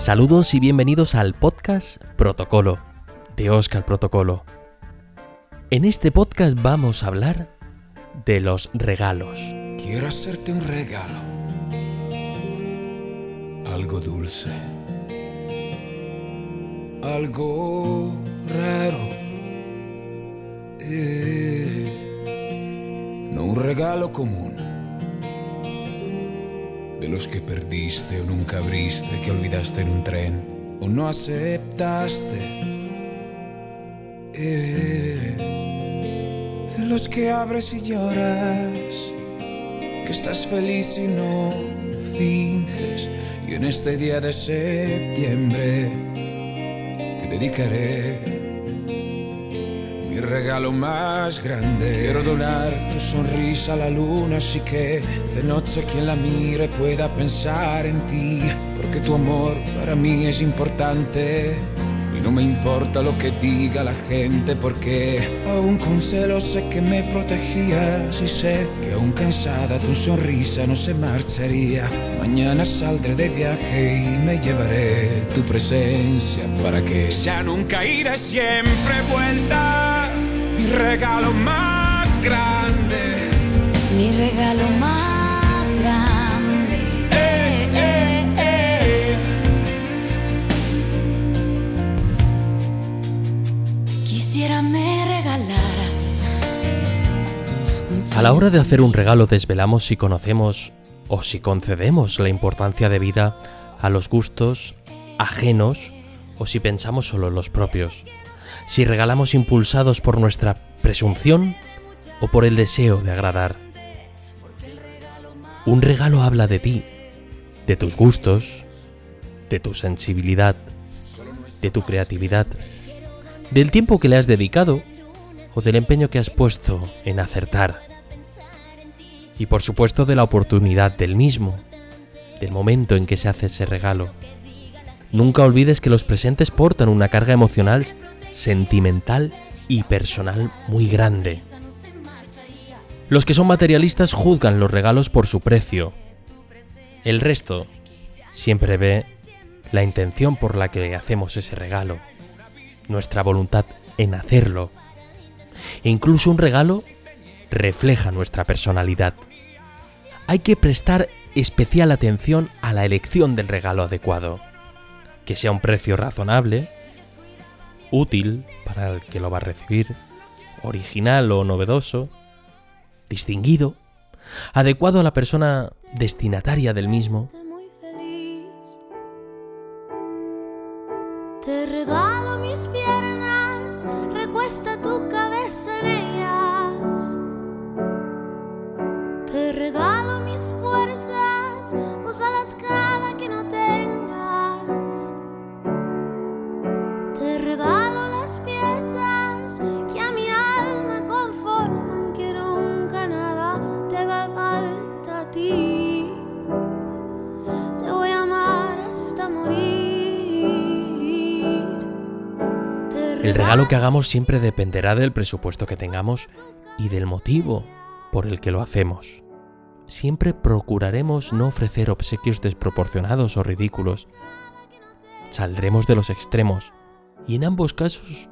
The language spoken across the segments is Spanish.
Saludos y bienvenidos al podcast Protocolo de Oscar Protocolo. En este podcast vamos a hablar de los regalos. Quiero hacerte un regalo. Algo dulce. Algo raro. Eh, no un regalo común. De los que perdiste o nunca abriste, que olvidaste en un tren o no aceptaste. Eh, de los que abres y lloras, que estás feliz y no finges. Y en este día de septiembre te dedicaré regalo más grande. Quiero donar tu sonrisa a la luna, así que de noche quien la mire pueda pensar en ti, porque tu amor para mí es importante. Y no me importa lo que diga la gente porque aún con celos sé que me protegías y sé que aún cansada tu sonrisa no se marcharía. Mañana saldré de viaje y me llevaré tu presencia para que sea nunca iré siempre vuelta. Mi regalo más grande. Mi regalo más grande. Eh, eh, eh. Quisiera me regalaras. A la hora de hacer un regalo desvelamos si conocemos o si concedemos la importancia debida a los gustos ajenos o si pensamos solo en los propios. Si regalamos impulsados por nuestra presunción o por el deseo de agradar. Un regalo habla de ti, de tus gustos, de tu sensibilidad, de tu creatividad, del tiempo que le has dedicado o del empeño que has puesto en acertar. Y por supuesto de la oportunidad del mismo, del momento en que se hace ese regalo. Nunca olvides que los presentes portan una carga emocional, sentimental y personal muy grande. Los que son materialistas juzgan los regalos por su precio. El resto siempre ve la intención por la que hacemos ese regalo, nuestra voluntad en hacerlo. E incluso un regalo refleja nuestra personalidad. Hay que prestar especial atención a la elección del regalo adecuado, que sea un precio razonable, útil para el que lo va a recibir, original o novedoso, distinguido, adecuado a la persona destinataria del mismo, El regalo que hagamos siempre dependerá del presupuesto que tengamos y del motivo por el que lo hacemos. Siempre procuraremos no ofrecer obsequios desproporcionados o ridículos. Saldremos de los extremos y en ambos casos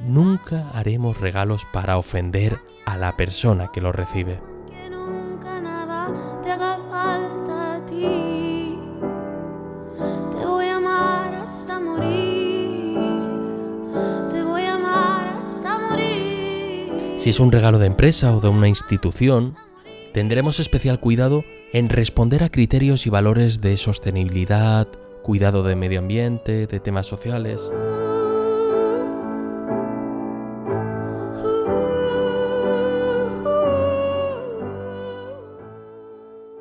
nunca haremos regalos para ofender a la persona que lo recibe. Si es un regalo de empresa o de una institución, tendremos especial cuidado en responder a criterios y valores de sostenibilidad, cuidado de medio ambiente, de temas sociales.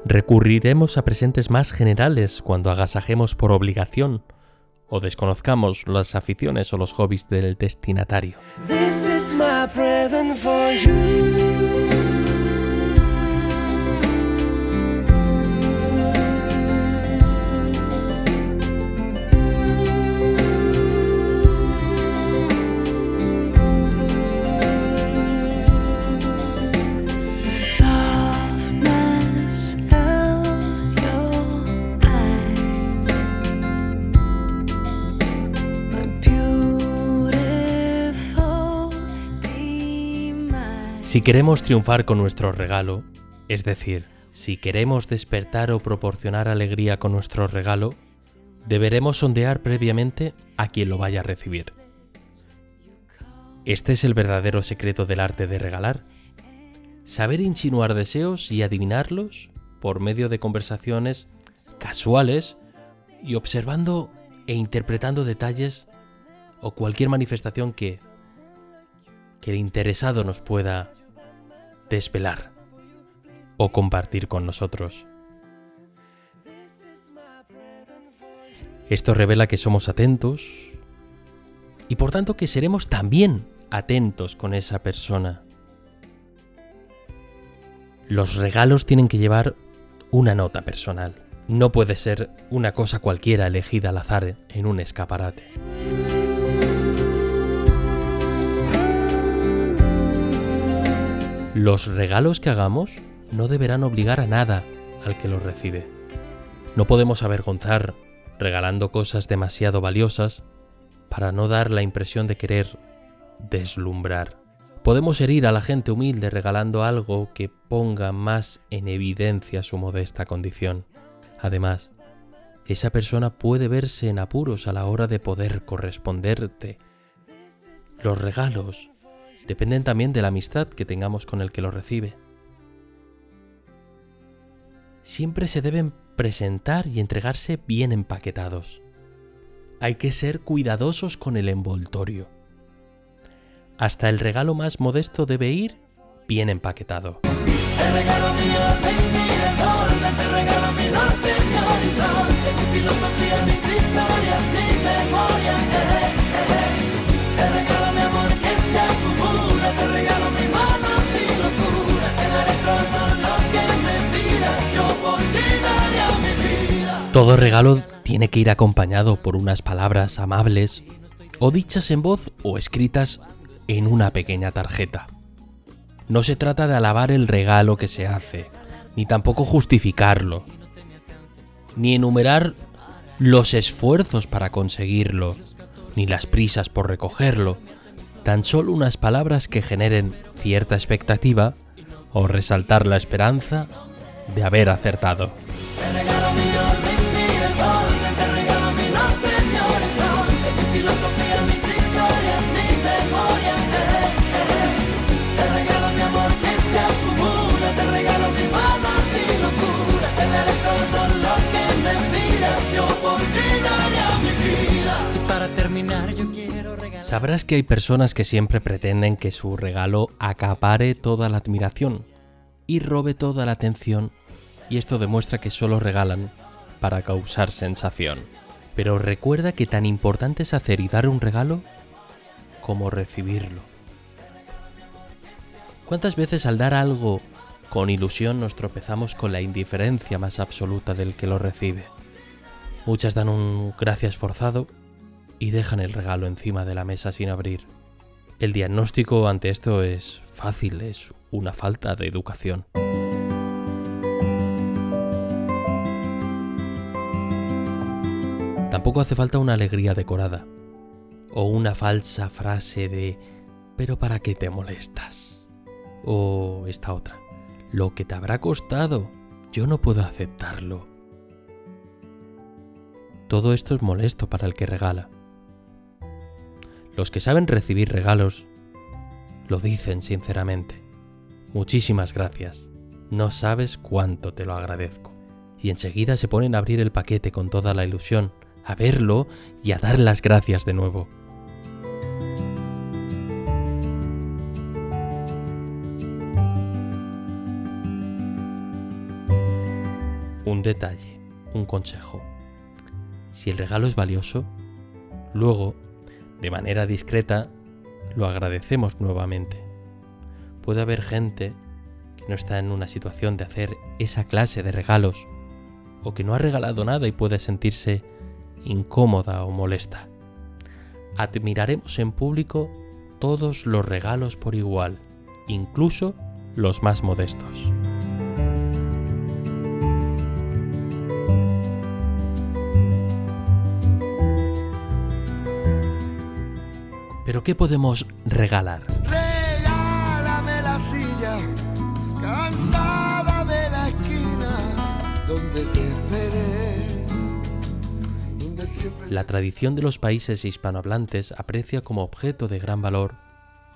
Recurriremos a presentes más generales cuando agasajemos por obligación o desconozcamos las aficiones o los hobbies del destinatario. Si queremos triunfar con nuestro regalo, es decir, si queremos despertar o proporcionar alegría con nuestro regalo, deberemos sondear previamente a quien lo vaya a recibir. Este es el verdadero secreto del arte de regalar. Saber insinuar deseos y adivinarlos por medio de conversaciones casuales y observando e interpretando detalles o cualquier manifestación que, que el interesado nos pueda desvelar o compartir con nosotros. Esto revela que somos atentos y por tanto que seremos también atentos con esa persona. Los regalos tienen que llevar una nota personal. No puede ser una cosa cualquiera elegida al azar en un escaparate. Los regalos que hagamos no deberán obligar a nada al que los recibe. No podemos avergonzar regalando cosas demasiado valiosas para no dar la impresión de querer deslumbrar. Podemos herir a la gente humilde regalando algo que ponga más en evidencia su modesta condición. Además, esa persona puede verse en apuros a la hora de poder corresponderte. Los regalos dependen también de la amistad que tengamos con el que lo recibe. Siempre se deben presentar y entregarse bien empaquetados. Hay que ser cuidadosos con el envoltorio. Hasta el regalo más modesto debe ir bien empaquetado. Todo regalo tiene que ir acompañado por unas palabras amables o dichas en voz o escritas en una pequeña tarjeta. No se trata de alabar el regalo que se hace, ni tampoco justificarlo, ni enumerar los esfuerzos para conseguirlo, ni las prisas por recogerlo, tan solo unas palabras que generen cierta expectativa o resaltar la esperanza de haber acertado. Sabrás que hay personas que siempre pretenden que su regalo acapare toda la admiración y robe toda la atención y esto demuestra que solo regalan para causar sensación. Pero recuerda que tan importante es hacer y dar un regalo como recibirlo. ¿Cuántas veces al dar algo con ilusión nos tropezamos con la indiferencia más absoluta del que lo recibe? Muchas dan un gracias forzado y dejan el regalo encima de la mesa sin abrir. El diagnóstico ante esto es fácil, es una falta de educación. Tampoco hace falta una alegría decorada o una falsa frase de pero ¿para qué te molestas? O esta otra, lo que te habrá costado, yo no puedo aceptarlo. Todo esto es molesto para el que regala los que saben recibir regalos lo dicen sinceramente. Muchísimas gracias. No sabes cuánto te lo agradezco. Y enseguida se ponen a abrir el paquete con toda la ilusión, a verlo y a dar las gracias de nuevo. Un detalle, un consejo. Si el regalo es valioso, luego de manera discreta, lo agradecemos nuevamente. Puede haber gente que no está en una situación de hacer esa clase de regalos o que no ha regalado nada y puede sentirse incómoda o molesta. Admiraremos en público todos los regalos por igual, incluso los más modestos. Pero ¿qué podemos regalar? Regálame la silla, cansada de la esquina, donde te esperé. La tradición de los países hispanohablantes aprecia como objeto de gran valor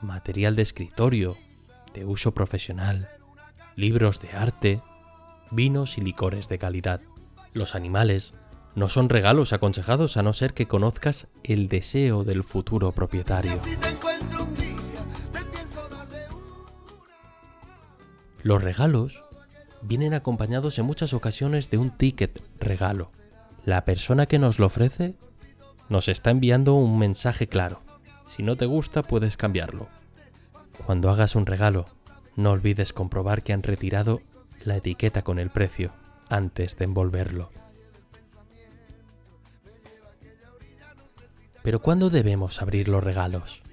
material de escritorio, de uso profesional, libros de arte, vinos y licores de calidad. Los animales, no son regalos aconsejados a no ser que conozcas el deseo del futuro propietario. Los regalos vienen acompañados en muchas ocasiones de un ticket regalo. La persona que nos lo ofrece nos está enviando un mensaje claro. Si no te gusta puedes cambiarlo. Cuando hagas un regalo, no olvides comprobar que han retirado la etiqueta con el precio antes de envolverlo. Pero ¿cuándo debemos abrir los regalos?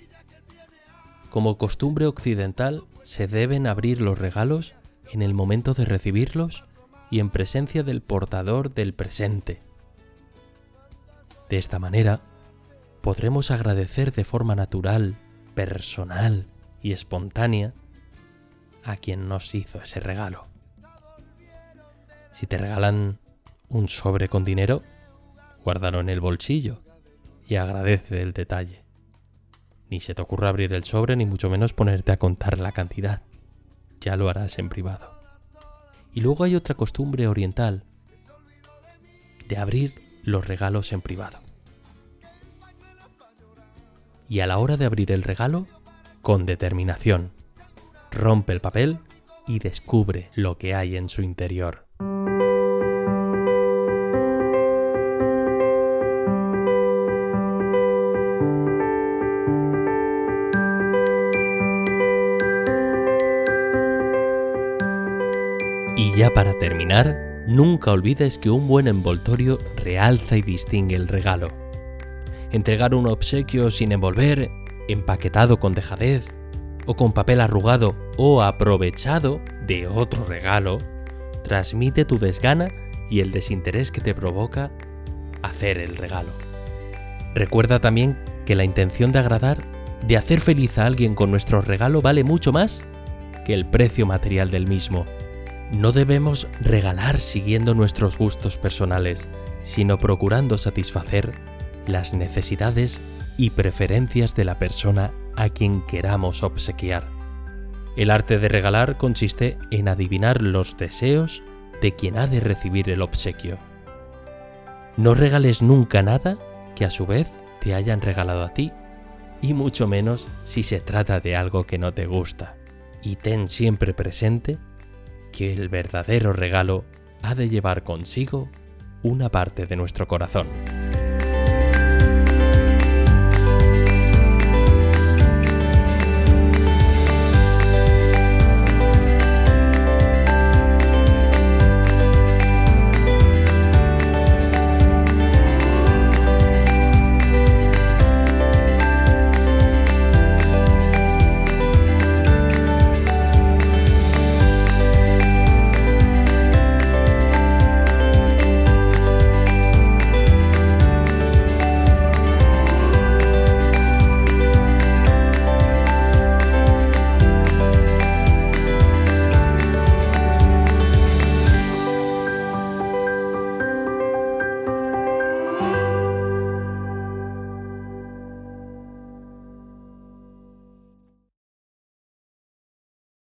Como costumbre occidental, se deben abrir los regalos en el momento de recibirlos y en presencia del portador del presente. De esta manera, podremos agradecer de forma natural, personal y espontánea a quien nos hizo ese regalo. Si te regalan un sobre con dinero, guárdalo en el bolsillo y agradece el detalle. Ni se te ocurra abrir el sobre ni mucho menos ponerte a contar la cantidad ya lo harás en privado. Y luego hay otra costumbre oriental de abrir los regalos en privado. Y a la hora de abrir el regalo, con determinación, rompe el papel y descubre lo que hay en su interior. Ya para terminar, nunca olvides que un buen envoltorio realza y distingue el regalo. Entregar un obsequio sin envolver, empaquetado con dejadez, o con papel arrugado o aprovechado de otro regalo, transmite tu desgana y el desinterés que te provoca hacer el regalo. Recuerda también que la intención de agradar, de hacer feliz a alguien con nuestro regalo vale mucho más que el precio material del mismo. No debemos regalar siguiendo nuestros gustos personales, sino procurando satisfacer las necesidades y preferencias de la persona a quien queramos obsequiar. El arte de regalar consiste en adivinar los deseos de quien ha de recibir el obsequio. No regales nunca nada que a su vez te hayan regalado a ti, y mucho menos si se trata de algo que no te gusta. Y ten siempre presente que el verdadero regalo ha de llevar consigo una parte de nuestro corazón.